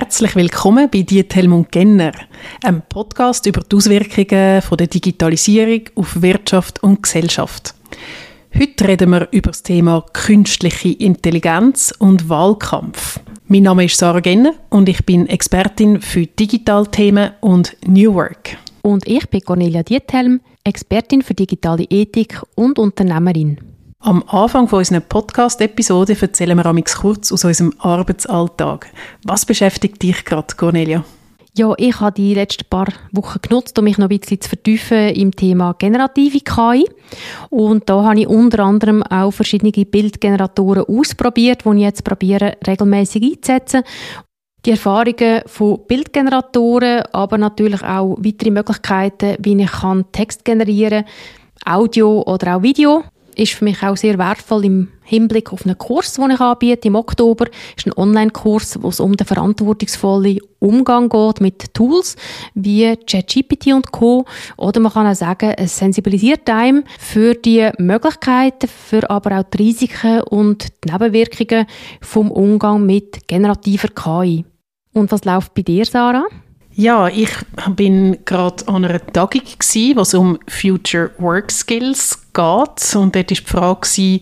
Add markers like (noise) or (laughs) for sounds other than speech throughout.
Herzlich willkommen bei Diet Helmut Genner, einem Podcast über die Auswirkungen von der Digitalisierung auf Wirtschaft und Gesellschaft. Heute reden wir über das Thema künstliche Intelligenz und Wahlkampf. Mein Name ist Sarah Genner und ich bin Expertin für Digitalthemen und New Work. Und ich bin Cornelia Diethelm, Expertin für digitale Ethik und Unternehmerin. Am Anfang unserer Podcast-Episode erzählen wir amix kurz aus unserem Arbeitsalltag. Was beschäftigt dich gerade, Cornelia? Ja, ich habe die letzten paar Wochen genutzt, um mich noch ein bisschen zu vertiefen im Thema generative KI. Und da habe ich unter anderem auch verschiedene Bildgeneratoren ausprobiert, die ich jetzt probiere, regelmäßig einzusetzen. Die Erfahrungen von Bildgeneratoren, aber natürlich auch weitere Möglichkeiten, wie ich Text generieren kann, Audio oder auch Video ist für mich auch sehr wertvoll im Hinblick auf einen Kurs, den ich anbiete im Oktober. Ist ein Online-Kurs, wo es um den verantwortungsvollen Umgang geht mit Tools wie ChatGPT und Co. Oder man kann auch sagen, es sensibilisiert einem für die Möglichkeiten, für aber auch die Risiken und die Nebenwirkungen vom Umgang mit generativer KI. Und was läuft bei dir, Sarah? Ja, ich bin gerade an einer Tagung gsi, wo es um Future Work Skills geht und dort war die Frage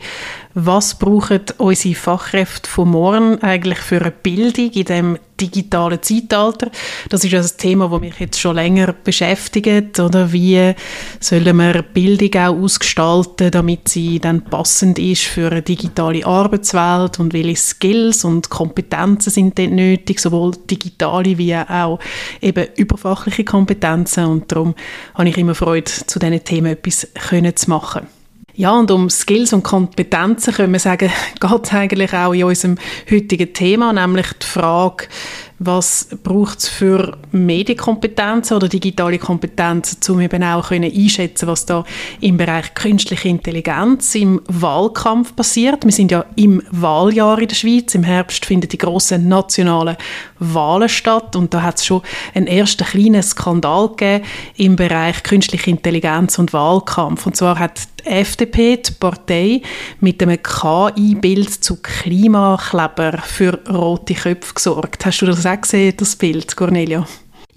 was brauchen unsere Fachkräfte von morgen eigentlich für eine Bildung in dem digitalen Zeitalter? Das ist also ein Thema, das mich jetzt schon länger beschäftigt. Oder wie sollen wir Bildung auch ausgestalten, damit sie dann passend ist für eine digitale Arbeitswelt und welche Skills und Kompetenzen sind dort nötig, sowohl digitale wie auch eben überfachliche Kompetenzen. Und darum habe ich immer Freude, zu diesen Themen etwas zu machen. Ja, und um Skills und Kompetenzen können wir sagen, (laughs) geht es eigentlich auch in unserem heutigen Thema, nämlich die Frage, was braucht es für Medienkompetenzen oder digitale Kompetenzen, um eben auch können einschätzen was da im Bereich künstliche Intelligenz im Wahlkampf passiert. Wir sind ja im Wahljahr in der Schweiz. Im Herbst finden die grossen nationalen Wahlen statt und da hat es schon einen ersten kleinen Skandal gegeben im Bereich künstliche Intelligenz und Wahlkampf. Und zwar hat die FDP, die Partei, mit einem KI-Bild zu Klimakleber für rote Köpfe gesorgt. Hast du das auch gesehen, das Bild, Cornelia?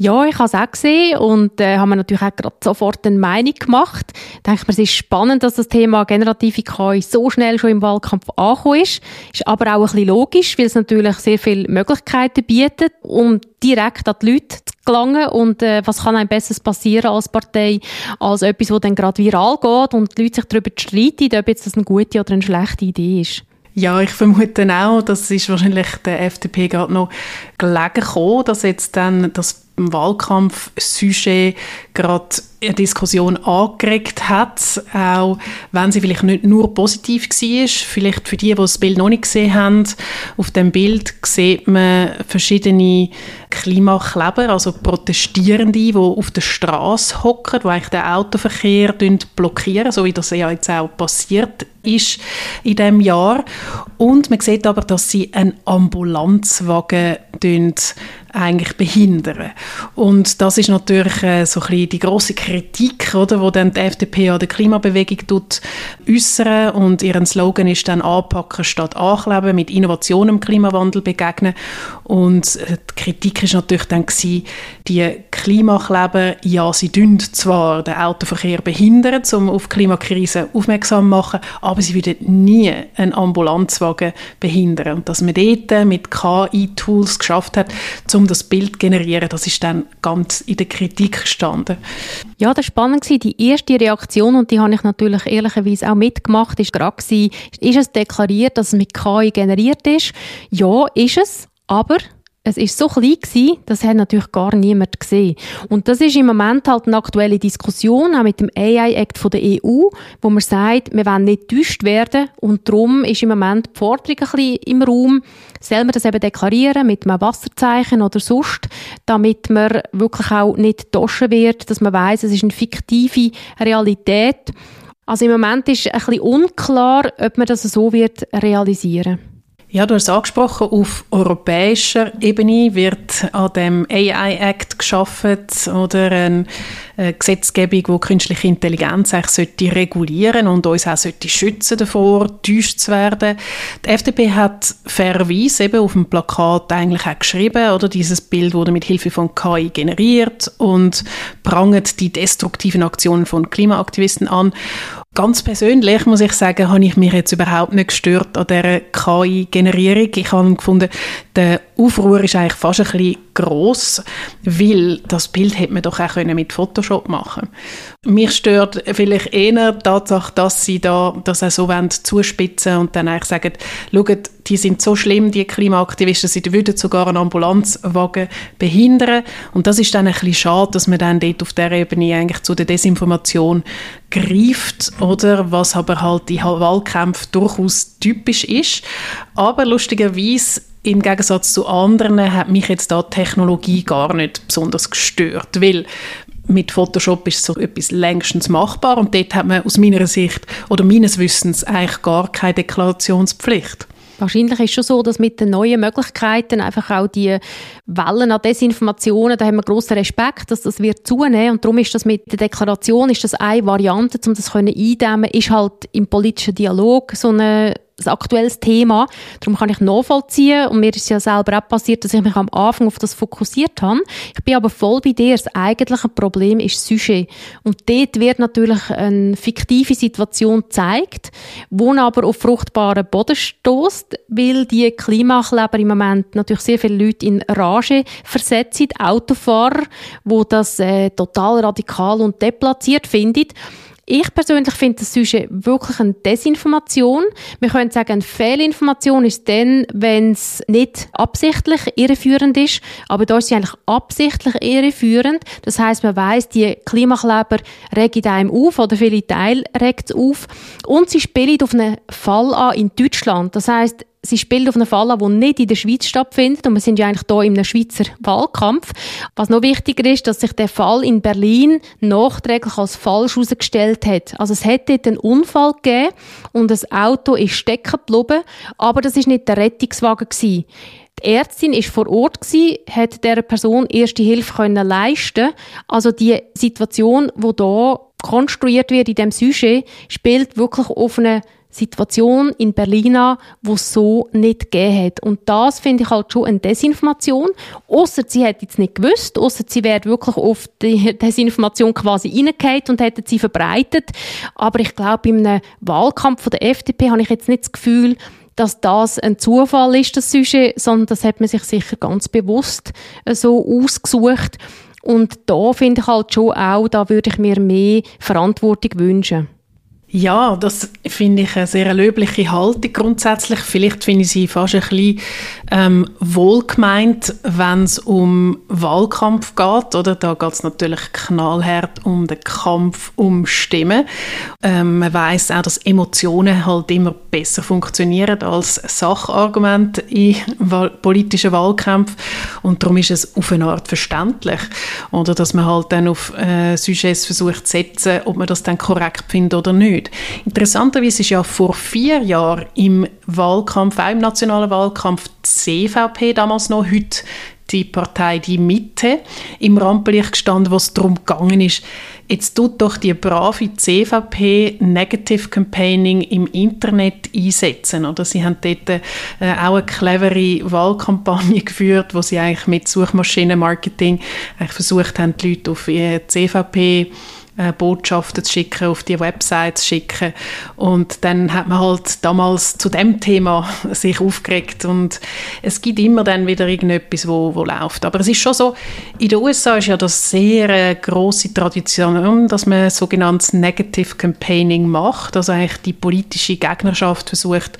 Ja, ich habe es auch gesehen und äh, habe mir natürlich auch gerade sofort eine Meinung gemacht. Ich denke mir, es ist spannend, dass das Thema generative KI so schnell schon im Wahlkampf angekommen ist. Ist aber auch ein bisschen logisch, weil es natürlich sehr viele Möglichkeiten bietet, um direkt an die Leute zu gelangen. Und äh, was kann einem besseres passieren als Partei, als etwas, das dann gerade viral geht und die Leute sich darüber streiten, ob jetzt das eine gute oder eine schlechte Idee ist. Ja, ich vermute auch, das ist wahrscheinlich der FDP gerade noch gelegen gekommen, dass jetzt dann das Wahlkampf-Sujet gerade eine Diskussion angeregt hat, auch wenn sie vielleicht nicht nur positiv war. Vielleicht für die, die das Bild noch nicht gesehen haben, auf dem Bild sieht man verschiedene Klimakleber, also Protestierende, die auf der Straße hocken, die eigentlich den Autoverkehr blockieren, so wie das ja jetzt auch passiert ist in diesem Jahr. Und man sieht aber, dass sie einen Ambulanzwagen eigentlich behindern. Und das ist natürlich äh, so ein bisschen die große Kritik, oder, wo dann die FDP an der Klimabewegung tut äußern und ihren Slogan ist dann anpacken statt ankleben, mit Innovation im Klimawandel begegnen. Und äh, die Kritik ist natürlich dann gewesen, die Klimakleber, ja, sie tun zwar den Autoverkehr behindern, um auf Klimakrise aufmerksam zu machen, aber sie würden nie einen Ambulanzwagen behindern. Und dass man dort mit KI-Tools geschafft hat, um das Bild zu generieren, das ist dann ganz in der Kritik gestanden. Ja, das war spannend. Die erste Reaktion, und die habe ich natürlich ehrlicherweise auch mitgemacht, ist gerade ist es deklariert, dass es mit KI generiert ist? Ja, ist es, aber es ist so klein gewesen, das hat natürlich gar niemand gesehen. Und das ist im Moment halt eine aktuelle Diskussion, auch mit dem AI-Act der EU, wo man sagt, wir wollen nicht täuscht werden und darum ist im Moment die Forderung ein bisschen im Raum, soll man das eben deklarieren mit einem Wasserzeichen oder sonst, damit man wirklich auch nicht toschen wird, dass man weiß, es ist eine fiktive Realität. Also im Moment ist ein bisschen unklar, ob man das so wird realisieren Ja, du hast es angesprochen, auf europäischer Ebene wird an dem AI-Act geschaffen oder eine äh, Gesetzgebung, die künstliche Intelligenz eigentlich sollte regulieren und uns auch sollte schützen davor, täuscht zu werden. Die FDP hat fairerweise eben auf dem Plakat eigentlich auch geschrieben, oder dieses Bild wurde mit Hilfe von KI generiert und prangert die destruktiven Aktionen von Klimaaktivisten an. Ganz persönlich muss ich sagen, habe ich mich jetzt überhaupt nicht gestört an dieser KI-Generierung. Ich habe gefunden, der Aufruhr ist eigentlich fast ein bisschen gross, weil das Bild hätte man doch auch mit Photoshop machen Mich stört vielleicht eher die Tatsache, dass sie da das auch so wollen, zuspitzen und dann eigentlich sagen, schaut, die sind so schlimm, die Klimaaktivisten, sie würden sogar einen Ambulanzwagen behindern. Und das ist dann ein bisschen schade, dass man dann dort auf der Ebene eigentlich zu der Desinformation greift, oder? Was aber halt in Wahlkämpfen durchaus typisch ist. Aber lustigerweise im Gegensatz zu anderen hat mich jetzt da Technologie gar nicht besonders gestört, weil mit Photoshop ist so etwas längstens machbar und dort hat man aus meiner Sicht oder meines Wissens eigentlich gar keine Deklarationspflicht. Wahrscheinlich ist es schon so, dass mit den neuen Möglichkeiten einfach auch die Wellen an Desinformationen, da haben wir grossen Respekt, dass das wird zunehmen und darum ist das mit der Deklaration, ist das eine Variante, um das eindämmen, ist halt im politischen Dialog so eine ein aktuelles Thema. Darum kann ich nachvollziehen und mir ist ja selber auch passiert, dass ich mich am Anfang auf das fokussiert habe. Ich bin aber voll bei dir. Das eigentliche Problem ist das Sujet. Und dort wird natürlich eine fiktive Situation gezeigt, wo aber auf fruchtbaren Boden stößt, weil die Klimakleber im Moment natürlich sehr viele Leute in Rage versetzen, Autofahrer, wo das äh, total radikal und deplatziert finden. Ich persönlich finde das Sujet wirklich eine Desinformation. Wir können sagen, eine Fehlinformation ist dann, wenn es nicht absichtlich irreführend ist, aber da ist sie eigentlich absichtlich irreführend. Das heißt, man weiß, die Klimakleber regen einem auf oder viele Teile regt es auf und sie spielen auf einen Fall an in Deutschland. Das heißt, sie spielt auf einen Fall an, der nicht in der Schweiz stattfindet. Und wir sind ja eigentlich hier in einem Schweizer Wahlkampf. Was noch wichtiger ist, dass sich der Fall in Berlin nachträglich als falsch herausgestellt hat. Also es hätte einen Unfall gegeben und das Auto ist stecken geblieben, aber das ist nicht der Rettungswagen gewesen. Die Ärztin ist vor Ort hat der Person erste Hilfe können leisten. Also die Situation, wo da konstruiert wird in dem Sujet, spielt wirklich auf eine Situation in Berlin an, wo so nicht gegeben hat. Und das finde ich halt schon eine Desinformation. Ausser sie hätte es nicht gewusst, ausser sie wäre wirklich auf die Desinformation quasi reingefallen und hätte sie verbreitet. Aber ich glaube, in einem Wahlkampf der FDP habe ich jetzt nicht das Gefühl, dass das ein Zufall ist, das Sujet, sondern das hat man sich sicher ganz bewusst äh, so ausgesucht. Und da finde ich halt schon auch, da würde ich mir mehr Verantwortung wünschen. Ja, das finde ich eine sehr löbliche Haltung grundsätzlich. Vielleicht finde ich sie fast ein bisschen ähm, wohlgemeint, wenn es um Wahlkampf geht. Oder? Da geht es natürlich knallhart um den Kampf um Stimmen. Ähm, man weiß auch, dass Emotionen halt immer besser funktionieren als Sachargumente in Wahl politischen Wahlkämpfen. Und darum ist es auf eine Art verständlich. Oder dass man halt dann auf äh, Sujets versucht zu setzen, ob man das dann korrekt findet oder nicht nicht. Interessanterweise ist ja vor vier Jahren im Wahlkampf, auch im nationalen Wahlkampf, CVP damals noch, heute die Partei Die Mitte im Rampenlicht gestanden, wo es darum gegangen ist, jetzt tut doch die brave CVP Negative Campaigning im Internet einsetzen. Oder sie haben dort äh, auch eine clevere Wahlkampagne (laughs) geführt, wo sie eigentlich mit Suchmaschinenmarketing eigentlich versucht haben, die Leute auf die CVP äh, Botschaften zu schicken, auf die Website zu schicken. Und dann hat man halt damals zu dem Thema (laughs) sich aufgeregt und es gibt immer dann wieder irgendetwas, wo, wo läuft. Aber es ist schon so, in den USA ist ja das sehr äh, große Tradition, dass man sogenanntes Negative Campaigning macht, also eigentlich die politische Gegnerschaft versucht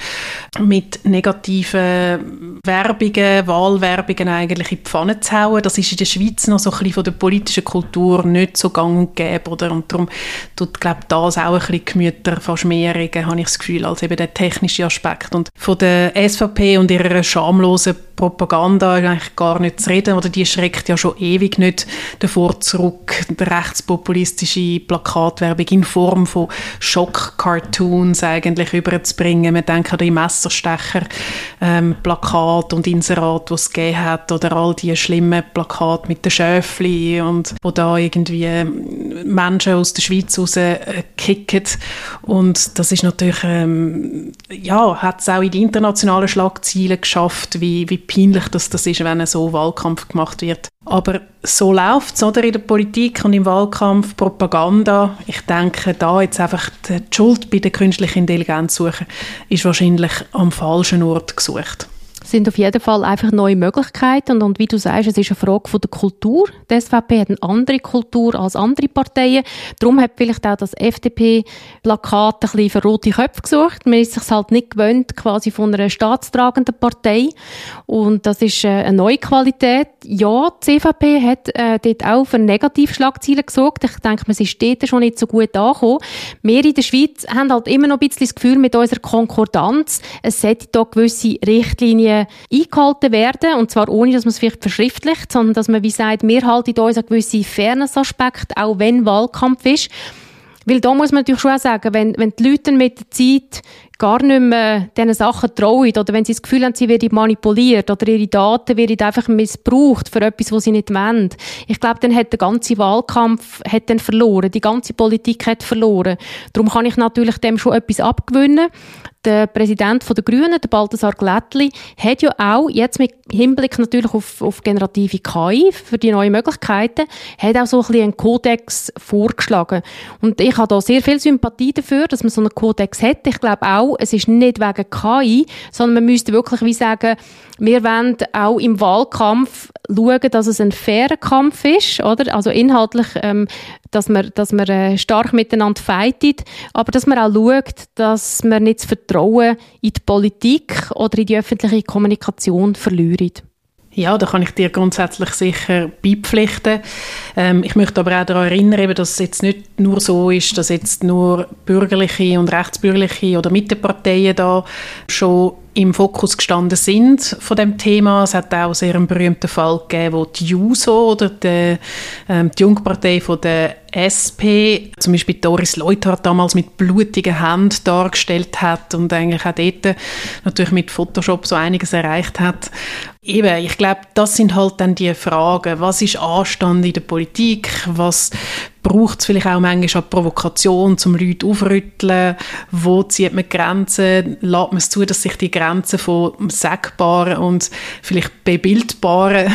mit negativen Werbungen, Wahlwerbungen eigentlich in die Pfanne zu hauen. Das ist in der Schweiz noch so ein bisschen von der politischen Kultur nicht so gang und gäbe oder und darum tut, glaube das auch ein bisschen Gemüter fast mehr regen, habe ich das Gefühl, als eben der technische Aspekt. Und von der SVP und ihrer schamlosen Propaganda ist eigentlich gar nicht zu reden, oder die schreckt ja schon ewig nicht davor zurück, die rechtspopulistische Plakatwerbung in Form von Schock-Cartoons eigentlich überzubringen. Man denkt an die Messerstecher ähm, und Inserat, die es gegeben hat, oder all die schlimmen Plakate mit den Schöfli und wo da irgendwie Menschen aus der Schweiz raus äh. Und das ist natürlich, ähm, ja, hat es auch in die internationalen Schlagzeilen geschafft, wie, wie peinlich das, das ist, wenn so Wahlkampf gemacht wird. Aber so läuft es, in der Politik und im Wahlkampf, Propaganda. Ich denke, da jetzt einfach die Schuld bei der künstlichen Intelligenz suchen, ist wahrscheinlich am falschen Ort gesucht sind auf jeden Fall einfach neue Möglichkeiten und, und wie du sagst, es ist eine Frage von der Kultur. Die SVP hat eine andere Kultur als andere Parteien. Darum hat vielleicht auch das FDP-Plakat ein bisschen für rote Köpfe gesucht. Man ist sich halt nicht gewöhnt, quasi von einer staatstragenden Partei. Und das ist äh, eine neue Qualität. Ja, die CVP hat äh, dort auch für Negativschlagzeilen gesorgt. Ich denke, man ist dort schon nicht so gut angekommen. Wir in der Schweiz haben halt immer noch ein bisschen das Gefühl mit unserer Konkordanz, es sollte da gewisse Richtlinien eingehalten werden. Und zwar ohne, dass man es vielleicht verschriftlicht, sondern dass man wie sagt, wir halten uns an gewisse Fairness-Aspekte, auch wenn Wahlkampf ist. Weil da muss man natürlich schon auch sagen, wenn, wenn die Leute mit der Zeit gar nicht mehr diesen Sachen trauen oder wenn sie das Gefühl haben, sie werden manipuliert oder ihre Daten werden einfach missbraucht für etwas, was sie nicht wollen. Ich glaube, dann hat der ganze Wahlkampf hat dann verloren, die ganze Politik hat verloren. Darum kann ich natürlich dem schon etwas abgewinnen. Der Präsident der Grünen, der Balthasar Glättli, hat ja auch, jetzt mit Hinblick natürlich auf, auf generative KI, für die neuen Möglichkeiten, hat auch so ein bisschen einen Kodex vorgeschlagen. Und ich habe da sehr viel Sympathie dafür, dass man so einen Kodex hat. Ich glaube auch, es ist nicht wegen KI, sondern man müsste wirklich wie sagen, wir wollen auch im Wahlkampf schauen, dass es ein fairer Kampf ist, oder? Also inhaltlich, ähm, dass man, dass man äh, stark miteinander fightet, aber dass man auch schaut, dass man nicht das Vertrauen in die Politik oder in die öffentliche Kommunikation verliert. Ja, da kann ich dir grundsätzlich sicher beipflichten. Ähm, ich möchte aber auch daran erinnern, dass es jetzt nicht nur so ist, dass jetzt nur bürgerliche und rechtsbürgerliche oder Mitteparteien da schon im Fokus gestanden sind von dem Thema. Es hat auch sehr einen berühmten Fall gegeben, wo die JUSO oder die, ähm, die Jungpartei von der SP, zum Beispiel Doris Leuthard damals mit blutigen Händen dargestellt hat und eigentlich auch dort natürlich mit Photoshop so einiges erreicht hat. Eben, ich glaube, das sind halt dann die Fragen. Was ist Anstand in der Politik? Was braucht es vielleicht auch manchmal an Provokation, zum Leute aufrütteln? Wo zieht man Grenzen? Lässt man es zu, dass sich die Grenzen von Sagbaren und vielleicht Bebildbaren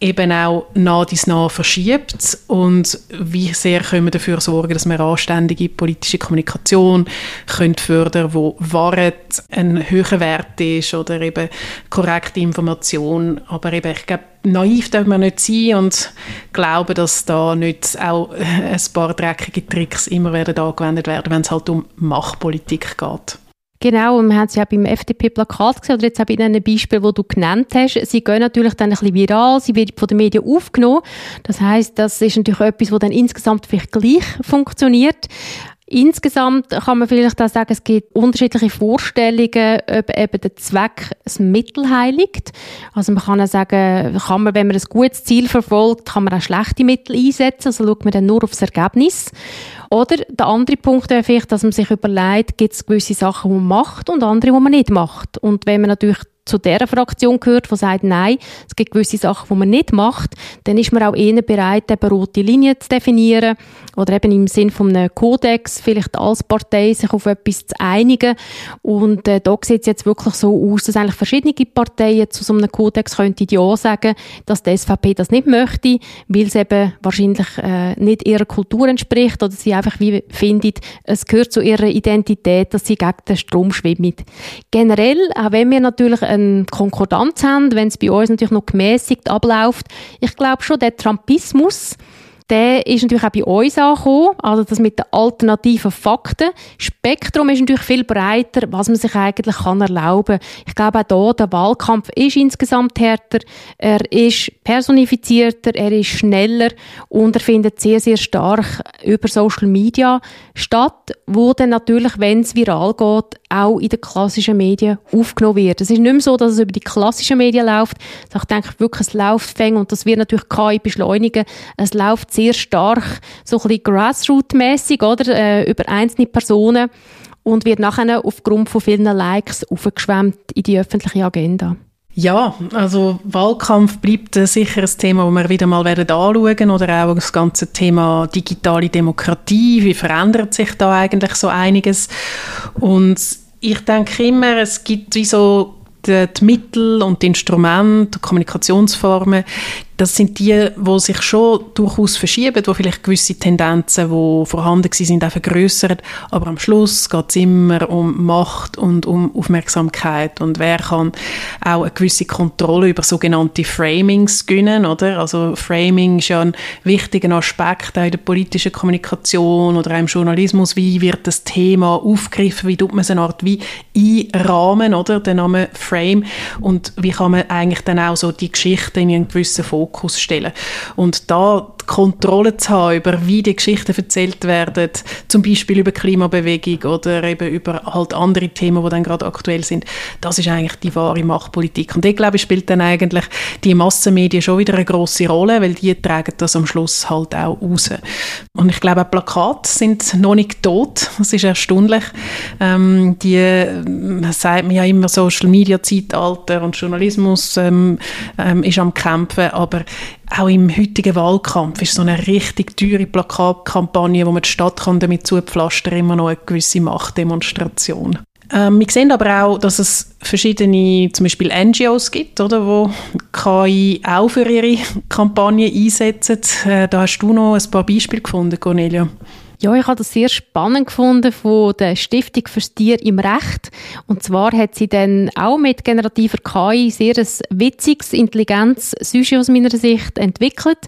eben auch nah dies nah verschiebt und wie sehr können wir dafür sorgen, dass wir anständige politische Kommunikation können fördern, wo Wahrheit ein höherer Wert ist oder eben korrekte Information, aber eben ich glaube naiv darf man nicht sein und glauben, dass da nicht auch (laughs) ein paar dreckige Tricks immer werden angewendet werden, wenn es halt um Machtpolitik geht. Genau, und wir haben es ja beim FDP-Plakat gesehen, oder jetzt auch bei den Beispielen, die du genannt hast. Sie gehen natürlich dann ein bisschen viral, sie werden von den Medien aufgenommen. Das heißt, das ist natürlich etwas, was dann insgesamt vielleicht gleich funktioniert. Insgesamt kann man vielleicht auch sagen, es gibt unterschiedliche Vorstellungen, ob eben der Zweck das Mittel heiligt. Also man kann auch sagen, kann man, wenn man ein gutes Ziel verfolgt, kann man auch schlechte Mittel einsetzen, also schaut man dann nur aufs Ergebnis. Oder der andere Punkt wäre vielleicht, dass man sich überlegt, gibt es gewisse Sachen, die man macht und andere, die man nicht macht. Und wenn man natürlich zu der Fraktion gehört, die sagt, nein, es gibt gewisse Sachen, die man nicht macht, dann ist man auch eher bereit, eben rote Linien zu definieren oder eben im Sinn von einem Kodex vielleicht als Partei sich auf etwas zu einigen. Und äh, da sieht es jetzt wirklich so aus, dass eigentlich verschiedene Parteien zu so einem Kodex könnten ja sagen, dass die SVP das nicht möchte, weil es eben wahrscheinlich äh, nicht ihrer Kultur entspricht oder sie einfach wie findet, es gehört zu ihrer Identität, dass sie gegen den Strom schwimmen. Generell, auch wenn wir natürlich eine Konkordanz haben, wenn es bei uns natürlich noch gemäßigt abläuft. Ich glaube schon, der Trumpismus, der ist natürlich auch bei uns angekommen, also das mit den alternativen Fakten. Spektrum ist natürlich viel breiter, was man sich eigentlich kann erlauben kann. Ich glaube auch hier, der Wahlkampf ist insgesamt härter, er ist personifizierter, er ist schneller und er findet sehr, sehr stark über Social Media statt, dann natürlich, wenn es viral geht, auch in den klassischen Medien aufgenommen wird. Es ist nicht mehr so, dass es über die klassischen Medien läuft. Ich denke wirklich, es läuft fäng und das wird natürlich KI beschleunigen. Es läuft sehr stark, so ein bisschen grassroot-mässig, oder, äh, über einzelne Personen und wird nachher aufgrund von vielen Likes aufgeschwemmt in die öffentliche Agenda. Ja, also Wahlkampf bleibt äh, sicher ein Thema, das wir wieder mal werden anschauen oder auch das ganze Thema digitale Demokratie. Wie verändert sich da eigentlich so einiges? Und ich denke immer, es gibt wie so die, Mittel und die Instrumente, die Kommunikationsformen, das sind die, wo sich schon durchaus verschieben, wo vielleicht gewisse Tendenzen, die vorhanden sind, auch vergrößern. Aber am Schluss geht es immer um Macht und um Aufmerksamkeit und wer kann auch eine gewisse Kontrolle über sogenannte Framings gewinnen, oder? Also Framing ist ja ein wichtiger Aspekt auch in der politischen Kommunikation oder auch im Journalismus. Wie wird das Thema aufgegriffen? Wie tut man es eine Art wie einrahmen, oder? Der Name Frame. Und wie kann man eigentlich dann auch so die Geschichte in einen gewissen Fokus Fokus stellen. Und da die Kontrolle zu haben über wie die Geschichten erzählt werden, zum Beispiel über Klimabewegung oder eben über halt andere Themen, die dann gerade aktuell sind, das ist eigentlich die wahre Machtpolitik. Und ich glaube, spielt dann eigentlich die Massenmedien schon wieder eine große Rolle, weil die tragen das am Schluss halt auch raus. Und ich glaube, auch Plakate sind noch nicht tot. Das ist erstaunlich. Ähm, die äh, sagt man ja immer Social Media Zeitalter und Journalismus ähm, ähm, ist am kämpfen, aber auch im heutigen Wahlkampf ist so eine richtig teure Plakatkampagne, wo man die Stadt kann damit zupflastern immer noch eine gewisse Machtdemonstration. Ähm, wir sehen aber auch, dass es verschiedene, zum Beispiel NGOs gibt, oder, wo KI auch für ihre Kampagne einsetzen. Äh, da hast du noch ein paar Beispiele gefunden, Cornelia. Ja, ich habe das sehr spannend gefunden von der Stiftung fürs Tier im Recht. Und zwar hat sie dann auch mit generativer KI sehr ein witziges, intelligentes Sujet aus meiner Sicht entwickelt.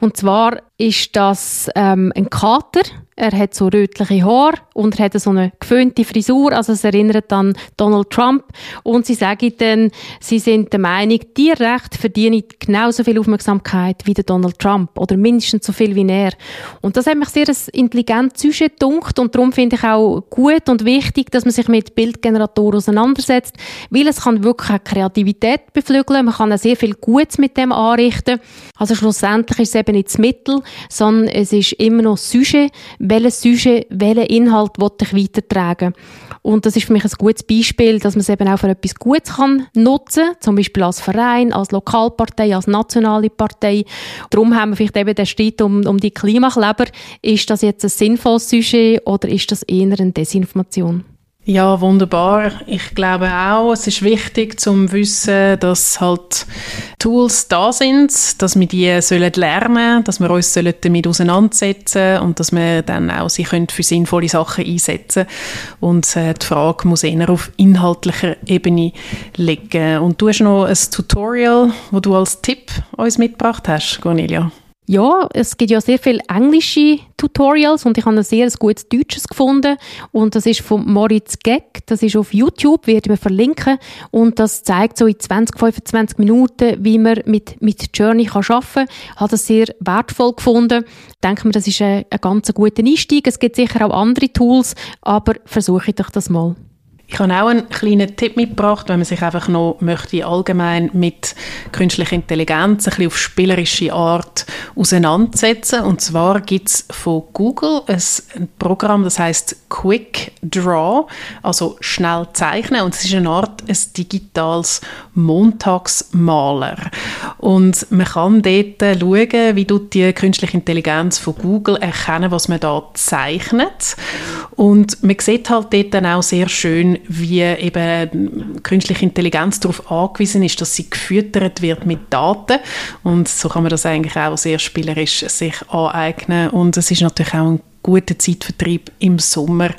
Und zwar ist das ähm, ein Kater, er hat so rötliche Haare und er hat so eine geföhnte Frisur, also es erinnert an Donald Trump. Und sie sagen dann, sie sind der Meinung, die Rechte verdienen genauso viel Aufmerksamkeit wie der Donald Trump oder mindestens so viel wie er. Und das hat mich sehr Sujet gedunkt und darum finde ich auch gut und wichtig, dass man sich mit Bildgeneratoren auseinandersetzt, weil es kann wirklich auch Kreativität beflügeln, man kann auch sehr viel Gutes mit dem anrichten. Also schlussendlich ist es eben nicht das Mittel, sondern es ist immer noch Sujet, welches Sujet, welchen Inhalt will ich weitertragen. Und das ist für mich ein gutes Beispiel, dass man es eben auch für etwas Gutes kann nutzen kann, zum Beispiel als Verein, als Lokalpartei, als nationale Partei. Darum haben wir vielleicht eben den Streit um, um die Klimakleber. Ist das jetzt ein sinnvolles Sujet oder ist das eher eine Desinformation? Ja, wunderbar. Ich glaube auch, es ist wichtig zu wissen, dass halt Tools da sind, dass wir die sollen lernen, dass wir uns sollen damit auseinandersetzen und dass wir dann auch sie können für sinnvolle Sachen einsetzen und äh, die Frage muss eher auf inhaltlicher Ebene liegen. Und du hast noch ein Tutorial, wo du als Tipp uns mitgebracht hast, Cornelia. Ja, es gibt ja sehr viele englische Tutorials und ich habe ein sehr gutes Deutsches gefunden und das ist von Moritz Geck, das ist auf YouTube, werde ich verlinken und das zeigt so in 20, 25 Minuten, wie man mit, mit Journey kann arbeiten kann. Ich habe das sehr wertvoll gefunden. Ich denke mir, das ist ein, ein ganz guter Einstieg. Es gibt sicher auch andere Tools, aber versuche ich doch das mal. Ich habe auch einen kleinen Tipp mitgebracht, wenn man sich einfach noch möchte allgemein mit künstlicher Intelligenz ein bisschen auf spielerische Art auseinandersetzen. Und zwar gibt es von Google ein Programm, das heißt Quick Draw, also schnell zeichnen. Und es ist eine Art ein digitales Montagsmaler. Und man kann dort schauen, wie die künstliche Intelligenz von Google erkennen, was man da zeichnet. Und man sieht halt dort dann auch sehr schön, wie eben künstliche Intelligenz darauf angewiesen ist, dass sie gefüttert wird mit Daten und so kann man das eigentlich auch sehr spielerisch sich aneignen und es ist natürlich auch ein guter Zeitvertrieb im Sommer,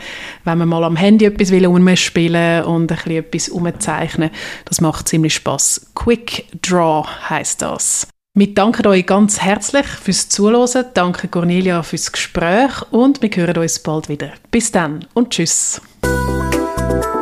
wenn man mal am Handy etwas will umspielen und ein bisschen etwas umzeichnen. Das macht ziemlich Spaß. Quick Draw heißt das. Wir danken euch ganz herzlich fürs Zuhören. Danke Cornelia fürs Gespräch und wir hören uns bald wieder. Bis dann und tschüss. Thank you.